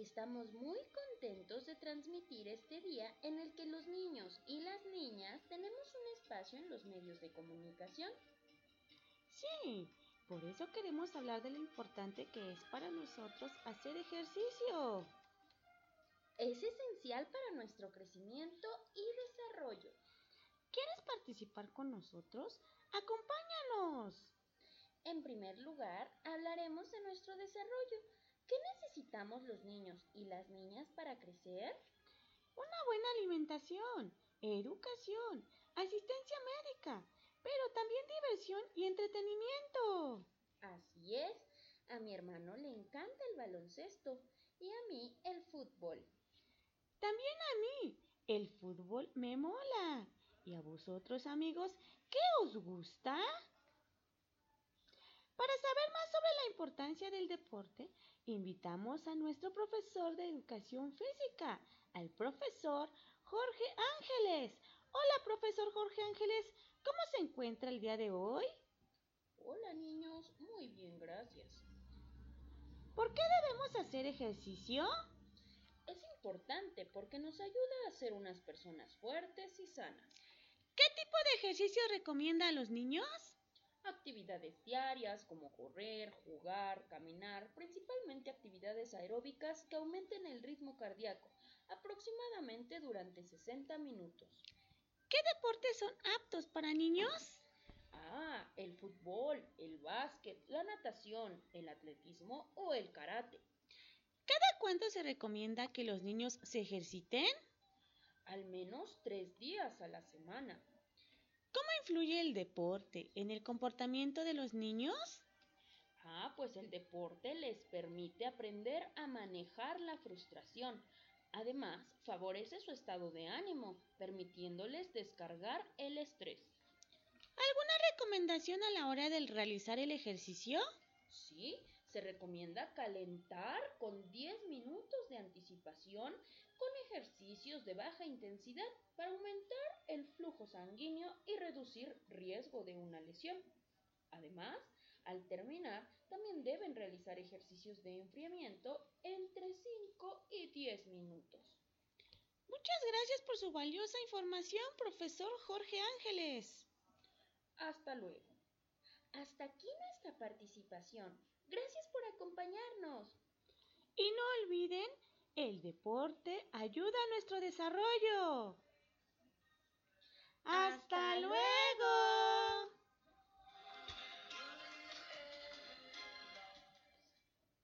Estamos muy contentos de transmitir este día en el que los niños y las niñas tenemos un espacio en los medios de comunicación. Sí, por eso queremos hablar de lo importante que es para nosotros hacer ejercicio. Es esencial para nuestro crecimiento y desarrollo. ¿Quieres participar con nosotros? ¡Acompáñanos! En primer lugar, hablaremos de nuestro desarrollo. ¿Qué necesitamos los niños y las niñas para crecer? Una buena alimentación, educación, asistencia médica, pero también diversión y entretenimiento. Así es, a mi hermano le encanta el baloncesto y a mí el fútbol. También a mí, el fútbol me mola. ¿Y a vosotros amigos, qué os gusta? Para saber más sobre la importancia del deporte, invitamos a nuestro profesor de educación física, al profesor Jorge Ángeles. Hola, profesor Jorge Ángeles, ¿cómo se encuentra el día de hoy? Hola, niños, muy bien, gracias. ¿Por qué debemos hacer ejercicio? Es importante porque nos ayuda a ser unas personas fuertes y sanas. ¿Qué tipo de ejercicio recomienda a los niños? Actividades diarias como correr, jugar, caminar, principalmente actividades aeróbicas que aumenten el ritmo cardíaco, aproximadamente durante 60 minutos. ¿Qué deportes son aptos para niños? Ah, el fútbol, el básquet, la natación, el atletismo o el karate. ¿Cada cuánto se recomienda que los niños se ejerciten? Al menos tres días a la semana. ¿Cómo influye el deporte en el comportamiento de los niños? Ah, pues el deporte les permite aprender a manejar la frustración. Además, favorece su estado de ánimo, permitiéndoles descargar el estrés. ¿Alguna recomendación a la hora de realizar el ejercicio? Sí, se recomienda calentar con 10 minutos de anticipación con ejercicios de baja intensidad para aumentar el flujo sanguíneo y reducir riesgo de una lesión. Además, al terminar, también deben realizar ejercicios de enfriamiento entre 5 y 10 minutos. Muchas gracias por su valiosa información, profesor Jorge Ángeles. Hasta luego. Hasta aquí nuestra participación. Gracias por acompañarnos. Y no olviden, el deporte ayuda a nuestro desarrollo. ¡Hasta, luego!